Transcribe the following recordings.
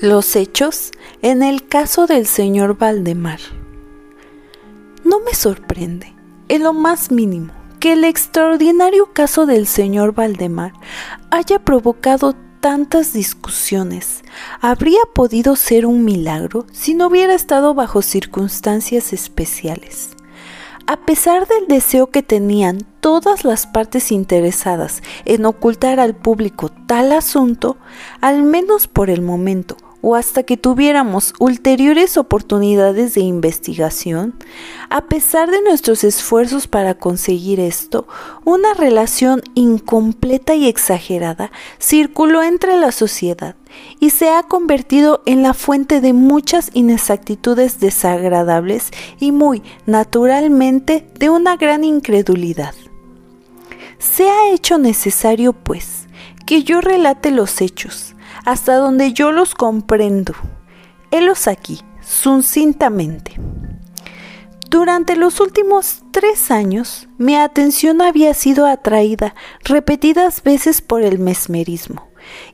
Los hechos en el caso del señor Valdemar. No me sorprende, en lo más mínimo, que el extraordinario caso del señor Valdemar haya provocado tantas discusiones. Habría podido ser un milagro si no hubiera estado bajo circunstancias especiales. A pesar del deseo que tenían todas las partes interesadas en ocultar al público tal asunto, al menos por el momento, o hasta que tuviéramos ulteriores oportunidades de investigación, a pesar de nuestros esfuerzos para conseguir esto, una relación incompleta y exagerada circuló entre la sociedad y se ha convertido en la fuente de muchas inexactitudes desagradables y muy naturalmente de una gran incredulidad. Se ha hecho necesario, pues, que yo relate los hechos, hasta donde yo los comprendo. Helos aquí, sucintamente. Durante los últimos tres años, mi atención había sido atraída repetidas veces por el mesmerismo,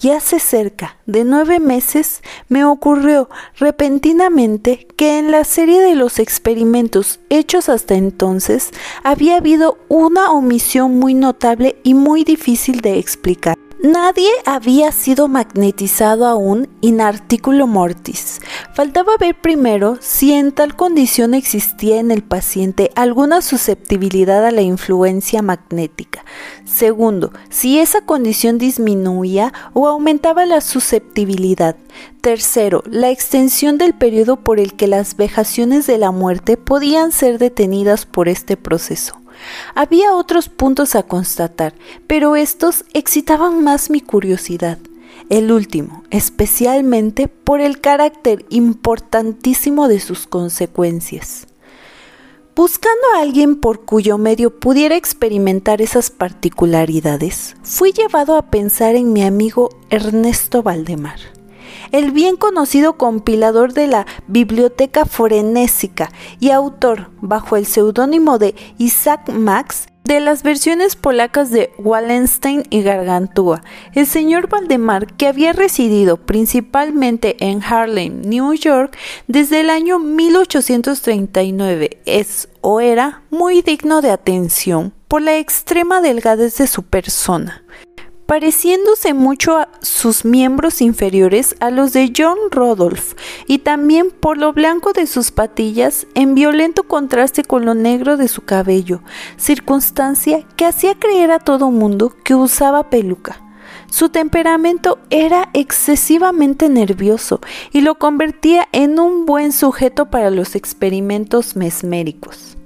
y hace cerca de nueve meses me ocurrió repentinamente que en la serie de los experimentos hechos hasta entonces había habido una omisión muy notable y muy difícil de explicar. Nadie había sido magnetizado aún in articulo mortis. Faltaba ver primero si en tal condición existía en el paciente alguna susceptibilidad a la influencia magnética. Segundo, si esa condición disminuía o aumentaba la susceptibilidad. Tercero, la extensión del periodo por el que las vejaciones de la muerte podían ser detenidas por este proceso. Había otros puntos a constatar, pero estos excitaban más mi curiosidad. El último, especialmente por el carácter importantísimo de sus consecuencias. Buscando a alguien por cuyo medio pudiera experimentar esas particularidades, fui llevado a pensar en mi amigo Ernesto Valdemar el bien conocido compilador de la Biblioteca Forenésica y autor, bajo el seudónimo de Isaac Max, de las versiones polacas de Wallenstein y Gargantúa, el señor Valdemar, que había residido principalmente en Harlem, New York, desde el año 1839, es o era muy digno de atención por la extrema delgadez de su persona pareciéndose mucho a sus miembros inferiores a los de John Rodolph y también por lo blanco de sus patillas en violento contraste con lo negro de su cabello, circunstancia que hacía creer a todo mundo que usaba peluca. Su temperamento era excesivamente nervioso y lo convertía en un buen sujeto para los experimentos mesméricos.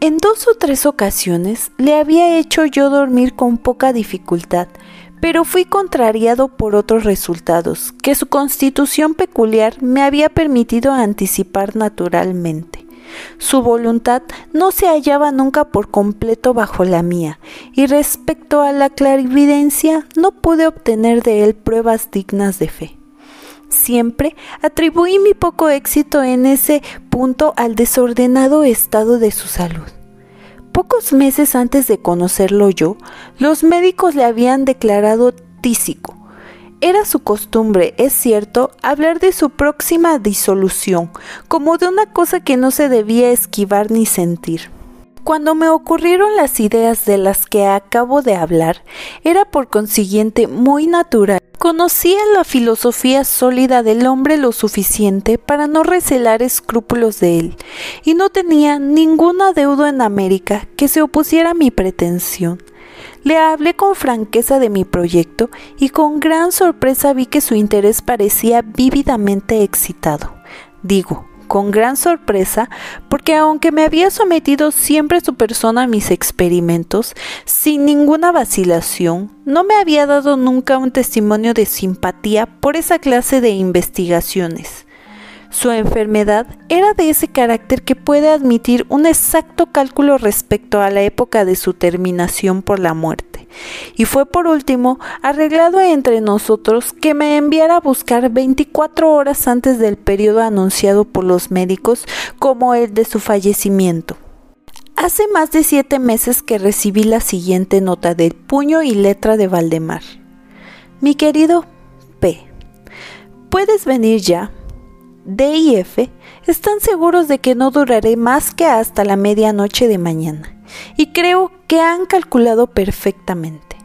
En dos o tres ocasiones le había hecho yo dormir con poca dificultad, pero fui contrariado por otros resultados que su constitución peculiar me había permitido anticipar naturalmente. Su voluntad no se hallaba nunca por completo bajo la mía, y respecto a la clarividencia no pude obtener de él pruebas dignas de fe. Siempre atribuí mi poco éxito en ese punto al desordenado estado de su salud. Pocos meses antes de conocerlo yo, los médicos le habían declarado tísico. Era su costumbre, es cierto, hablar de su próxima disolución, como de una cosa que no se debía esquivar ni sentir. Cuando me ocurrieron las ideas de las que acabo de hablar, era por consiguiente muy natural. Conocía la filosofía sólida del hombre lo suficiente para no recelar escrúpulos de él, y no tenía ningún adeudo en América que se opusiera a mi pretensión. Le hablé con franqueza de mi proyecto y con gran sorpresa vi que su interés parecía vívidamente excitado. Digo, con gran sorpresa, porque aunque me había sometido siempre su persona a mis experimentos, sin ninguna vacilación, no me había dado nunca un testimonio de simpatía por esa clase de investigaciones. Su enfermedad era de ese carácter que puede admitir un exacto cálculo respecto a la época de su terminación por la muerte. Y fue por último arreglado entre nosotros que me enviara a buscar 24 horas antes del periodo anunciado por los médicos como el de su fallecimiento. Hace más de siete meses que recibí la siguiente nota del puño y letra de Valdemar. Mi querido P ¿Puedes venir ya? D y F están seguros de que no duraré más que hasta la medianoche de mañana, y creo que han calculado perfectamente.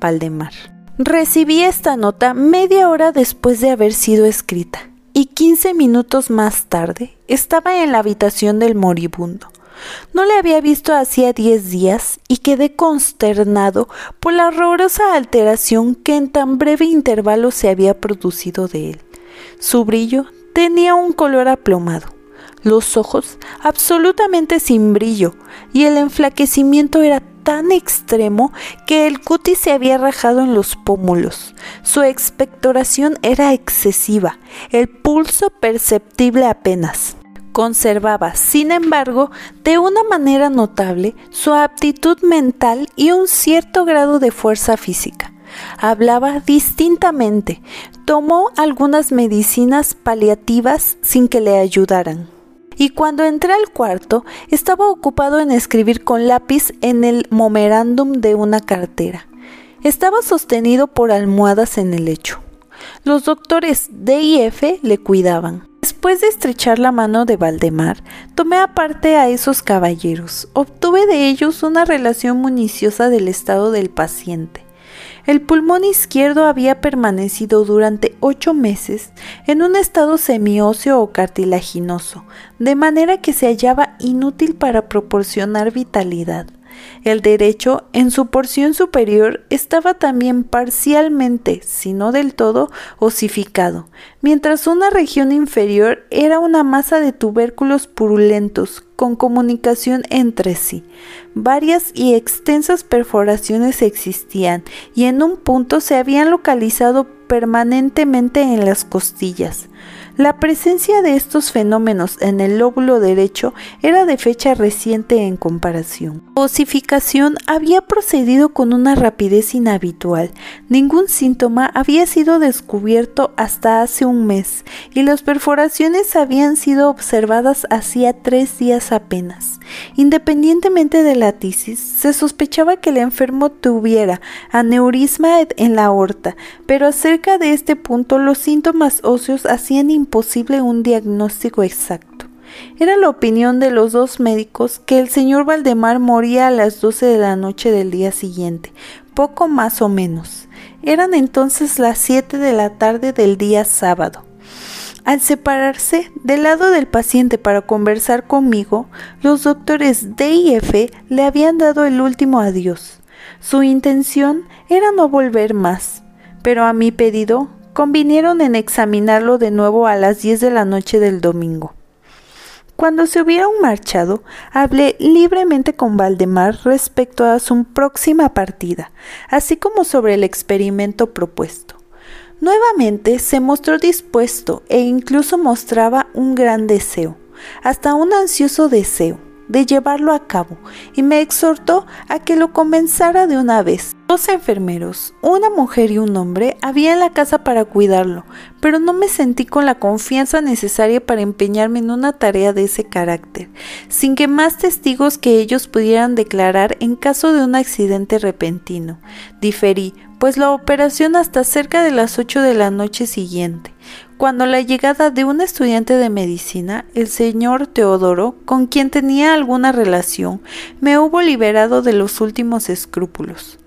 Valdemar. Recibí esta nota media hora después de haber sido escrita, y quince minutos más tarde estaba en la habitación del moribundo. No le había visto hacía diez días y quedé consternado por la horrorosa alteración que en tan breve intervalo se había producido de él. Su brillo Tenía un color aplomado, los ojos absolutamente sin brillo y el enflaquecimiento era tan extremo que el cutis se había rajado en los pómulos. Su expectoración era excesiva, el pulso perceptible apenas. Conservaba, sin embargo, de una manera notable su aptitud mental y un cierto grado de fuerza física. Hablaba distintamente. Tomó algunas medicinas paliativas sin que le ayudaran. Y cuando entré al cuarto, estaba ocupado en escribir con lápiz en el momerándum de una cartera. Estaba sostenido por almohadas en el lecho. Los doctores D y F le cuidaban. Después de estrechar la mano de Valdemar, tomé aparte a esos caballeros. Obtuve de ellos una relación municiosa del estado del paciente. El pulmón izquierdo había permanecido durante ocho meses en un estado semióseo o cartilaginoso, de manera que se hallaba inútil para proporcionar vitalidad. El derecho, en su porción superior, estaba también parcialmente, si no del todo, osificado, mientras una región inferior era una masa de tubérculos purulentos con comunicación entre sí. Varias y extensas perforaciones existían y en un punto se habían localizado permanentemente en las costillas. La presencia de estos fenómenos en el lóbulo derecho era de fecha reciente en comparación. Osificación había procedido con una rapidez inhabitual. Ningún síntoma había sido descubierto hasta hace un mes y las perforaciones habían sido observadas hacía tres días apenas. Independientemente de la tisis, se sospechaba que el enfermo tuviera aneurisma en la aorta, pero acerca de este punto los síntomas óseos hacían imposible un diagnóstico exacto. Era la opinión de los dos médicos que el señor Valdemar moría a las doce de la noche del día siguiente, poco más o menos. Eran entonces las siete de la tarde del día sábado. Al separarse del lado del paciente para conversar conmigo, los doctores D y F le habían dado el último adiós. Su intención era no volver más, pero a mi pedido convinieron en examinarlo de nuevo a las 10 de la noche del domingo. Cuando se hubieron marchado, hablé libremente con Valdemar respecto a su próxima partida, así como sobre el experimento propuesto. Nuevamente se mostró dispuesto e incluso mostraba un gran deseo, hasta un ansioso deseo de llevarlo a cabo y me exhortó a que lo comenzara de una vez. Dos enfermeros, una mujer y un hombre, había en la casa para cuidarlo, pero no me sentí con la confianza necesaria para empeñarme en una tarea de ese carácter, sin que más testigos que ellos pudieran declarar en caso de un accidente repentino. Diferí, pues la operación hasta cerca de las ocho de la noche siguiente, cuando la llegada de un estudiante de medicina, el señor Teodoro, con quien tenía alguna relación, me hubo liberado de los últimos escrúpulos.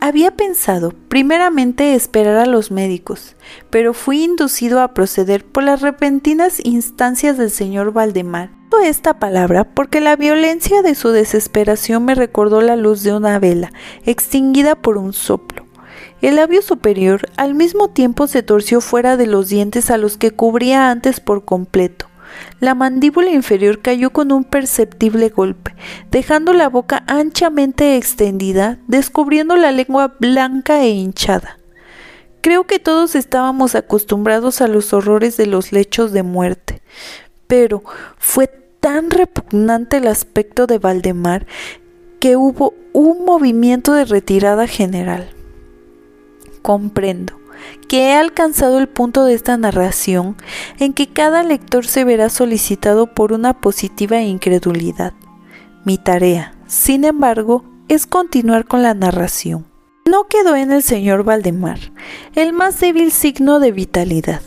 Había pensado primeramente esperar a los médicos, pero fui inducido a proceder por las repentinas instancias del señor Valdemar. Esta palabra porque la violencia de su desesperación me recordó la luz de una vela, extinguida por un soplo. El labio superior al mismo tiempo se torció fuera de los dientes a los que cubría antes por completo. La mandíbula inferior cayó con un perceptible golpe, dejando la boca anchamente extendida, descubriendo la lengua blanca e hinchada. Creo que todos estábamos acostumbrados a los horrores de los lechos de muerte, pero fue tan repugnante el aspecto de Valdemar que hubo un movimiento de retirada general comprendo que he alcanzado el punto de esta narración en que cada lector se verá solicitado por una positiva incredulidad. Mi tarea, sin embargo, es continuar con la narración. No quedó en el señor Valdemar el más débil signo de vitalidad,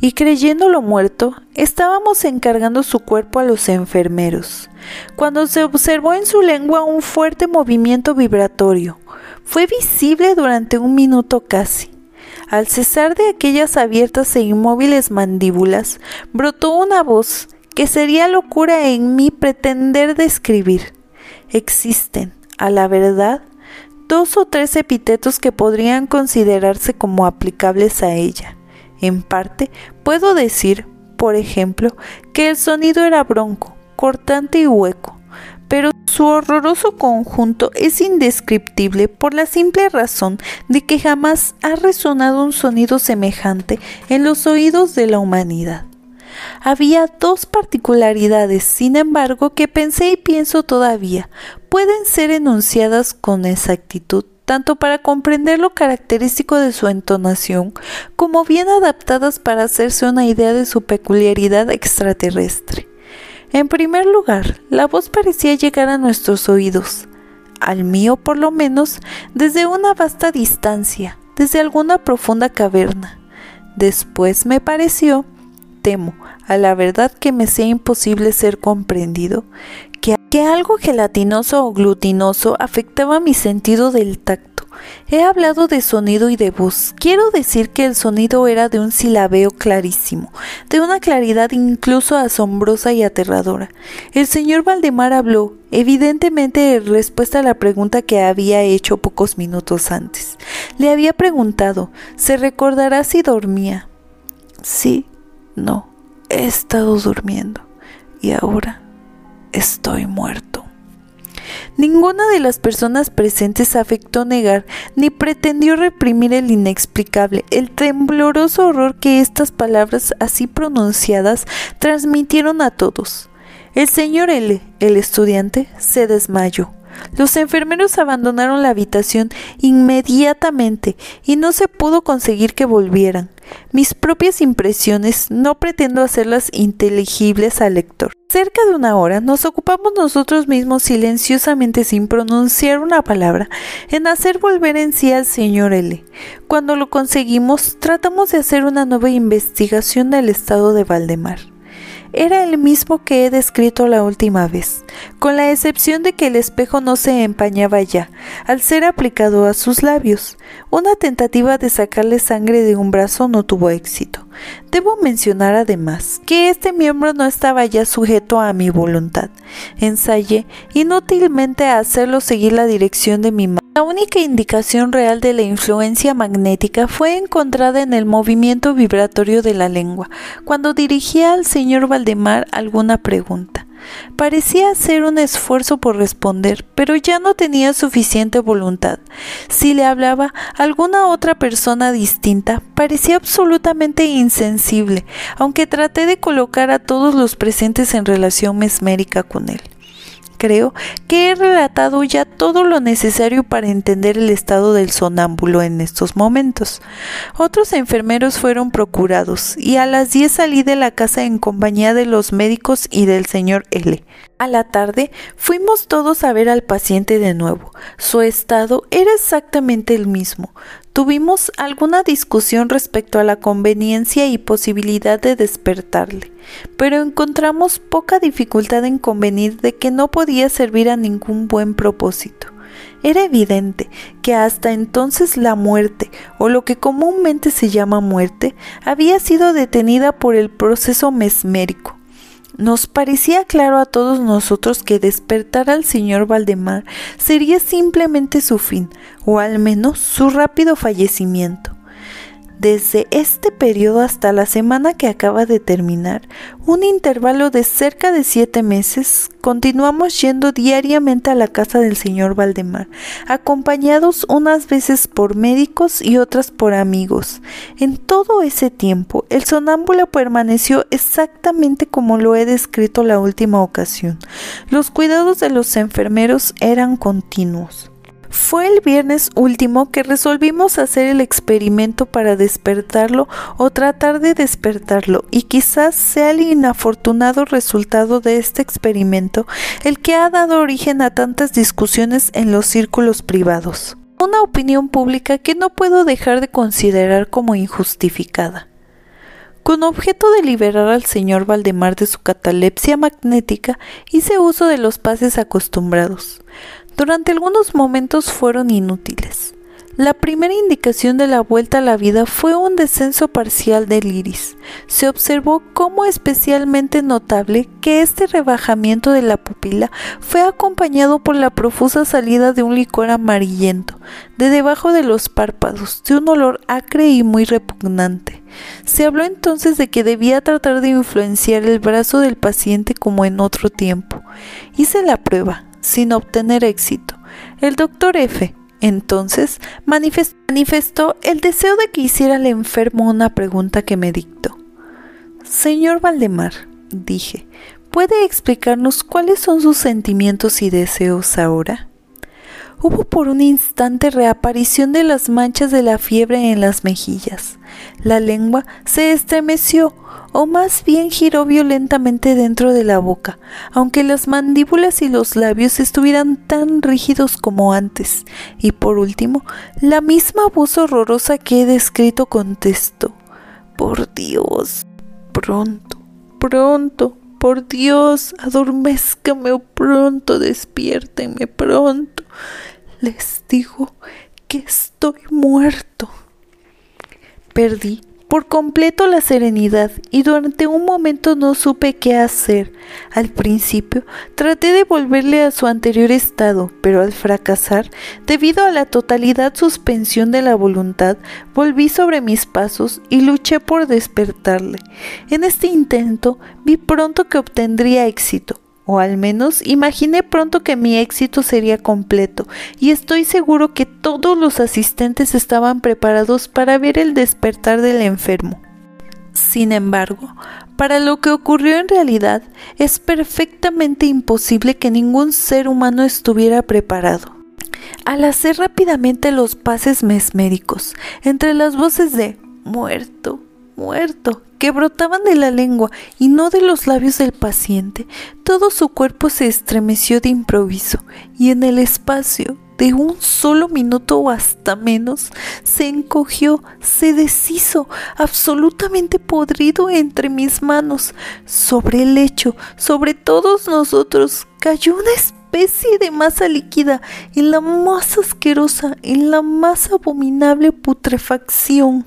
y creyéndolo muerto, estábamos encargando su cuerpo a los enfermeros, cuando se observó en su lengua un fuerte movimiento vibratorio. Fue visible durante un minuto casi. Al cesar de aquellas abiertas e inmóviles mandíbulas, brotó una voz que sería locura en mí pretender describir. Existen, a la verdad, dos o tres epítetos que podrían considerarse como aplicables a ella. En parte, puedo decir, por ejemplo, que el sonido era bronco, cortante y hueco, su horroroso conjunto es indescriptible por la simple razón de que jamás ha resonado un sonido semejante en los oídos de la humanidad. Había dos particularidades, sin embargo, que pensé y pienso todavía, pueden ser enunciadas con exactitud tanto para comprender lo característico de su entonación, como bien adaptadas para hacerse una idea de su peculiaridad extraterrestre. En primer lugar, la voz parecía llegar a nuestros oídos, al mío por lo menos, desde una vasta distancia, desde alguna profunda caverna. Después me pareció, temo, a la verdad que me sea imposible ser comprendido, que, algo gelatinoso o glutinoso afectaba mi sentido del tacto. He hablado de sonido y de voz. Quiero decir que el sonido era de un silabeo clarísimo, de una claridad incluso asombrosa y aterradora. El señor Valdemar habló, evidentemente en respuesta a la pregunta que había hecho pocos minutos antes. Le había preguntado, ¿se recordará si dormía? Sí, no, he estado durmiendo. Y ahora estoy muerto. Ninguna de las personas presentes afectó negar ni pretendió reprimir el inexplicable, el tembloroso horror que estas palabras así pronunciadas transmitieron a todos. El señor L, el estudiante, se desmayó. Los enfermeros abandonaron la habitación inmediatamente y no se pudo conseguir que volvieran. Mis propias impresiones no pretendo hacerlas inteligibles al lector. Cerca de una hora nos ocupamos nosotros mismos silenciosamente sin pronunciar una palabra en hacer volver en sí al señor L. Cuando lo conseguimos, tratamos de hacer una nueva investigación del estado de Valdemar era el mismo que he descrito la última vez, con la excepción de que el espejo no se empañaba ya, al ser aplicado a sus labios. Una tentativa de sacarle sangre de un brazo no tuvo éxito. Debo mencionar además que este miembro no estaba ya sujeto a mi voluntad. Ensayé inútilmente a hacerlo seguir la dirección de mi mano. La única indicación real de la influencia magnética fue encontrada en el movimiento vibratorio de la lengua, cuando dirigía al señor Valdemar alguna pregunta. Parecía hacer un esfuerzo por responder, pero ya no tenía suficiente voluntad. Si le hablaba alguna otra persona distinta, parecía absolutamente insensible, aunque traté de colocar a todos los presentes en relación mesmérica con él. Creo que he relatado ya todo lo necesario para entender el estado del sonámbulo en estos momentos. Otros enfermeros fueron procurados y a las 10 salí de la casa en compañía de los médicos y del señor L. A la tarde fuimos todos a ver al paciente de nuevo. Su estado era exactamente el mismo. Tuvimos alguna discusión respecto a la conveniencia y posibilidad de despertarle, pero encontramos poca dificultad en convenir de que no podía servir a ningún buen propósito. Era evidente que hasta entonces la muerte, o lo que comúnmente se llama muerte, había sido detenida por el proceso mesmérico nos parecía claro a todos nosotros que despertar al señor Valdemar sería simplemente su fin, o al menos su rápido fallecimiento. Desde este periodo hasta la semana que acaba de terminar, un intervalo de cerca de siete meses, continuamos yendo diariamente a la casa del señor Valdemar, acompañados unas veces por médicos y otras por amigos. En todo ese tiempo, el sonámbulo permaneció exactamente como lo he descrito la última ocasión. Los cuidados de los enfermeros eran continuos. Fue el viernes último que resolvimos hacer el experimento para despertarlo o tratar de despertarlo y quizás sea el inafortunado resultado de este experimento el que ha dado origen a tantas discusiones en los círculos privados. Una opinión pública que no puedo dejar de considerar como injustificada. Con objeto de liberar al señor Valdemar de su catalepsia magnética, hice uso de los pases acostumbrados. Durante algunos momentos fueron inútiles. La primera indicación de la vuelta a la vida fue un descenso parcial del iris. Se observó como especialmente notable que este rebajamiento de la pupila fue acompañado por la profusa salida de un licor amarillento de debajo de los párpados, de un olor acre y muy repugnante. Se habló entonces de que debía tratar de influenciar el brazo del paciente como en otro tiempo. Hice la prueba, sin obtener éxito. El doctor F entonces manifestó el deseo de que hiciera al enfermo una pregunta que me dictó. Señor Valdemar, dije, ¿puede explicarnos cuáles son sus sentimientos y deseos ahora? Hubo por un instante reaparición de las manchas de la fiebre en las mejillas. La lengua se estremeció, o más bien giró violentamente dentro de la boca, aunque las mandíbulas y los labios estuvieran tan rígidos como antes. Y por último, la misma voz horrorosa que he descrito contestó Por Dios, pronto, pronto, por Dios, adormézcame o pronto, despiértenme pronto. Les digo que estoy muerto. Perdí por completo la serenidad y durante un momento no supe qué hacer. Al principio traté de volverle a su anterior estado, pero al fracasar, debido a la totalidad suspensión de la voluntad, volví sobre mis pasos y luché por despertarle. En este intento vi pronto que obtendría éxito, o al menos imaginé pronto que mi éxito sería completo, y estoy seguro que todos los asistentes estaban preparados para ver el despertar del enfermo. Sin embargo, para lo que ocurrió en realidad, es perfectamente imposible que ningún ser humano estuviera preparado. Al hacer rápidamente los pases mesméricos, entre las voces de muerto, muerto, que brotaban de la lengua y no de los labios del paciente, todo su cuerpo se estremeció de improviso y en el espacio de un solo minuto o hasta menos, se encogió, se deshizo, absolutamente podrido entre mis manos. Sobre el lecho, sobre todos nosotros, cayó una especie de masa líquida, en la más asquerosa, en la más abominable putrefacción.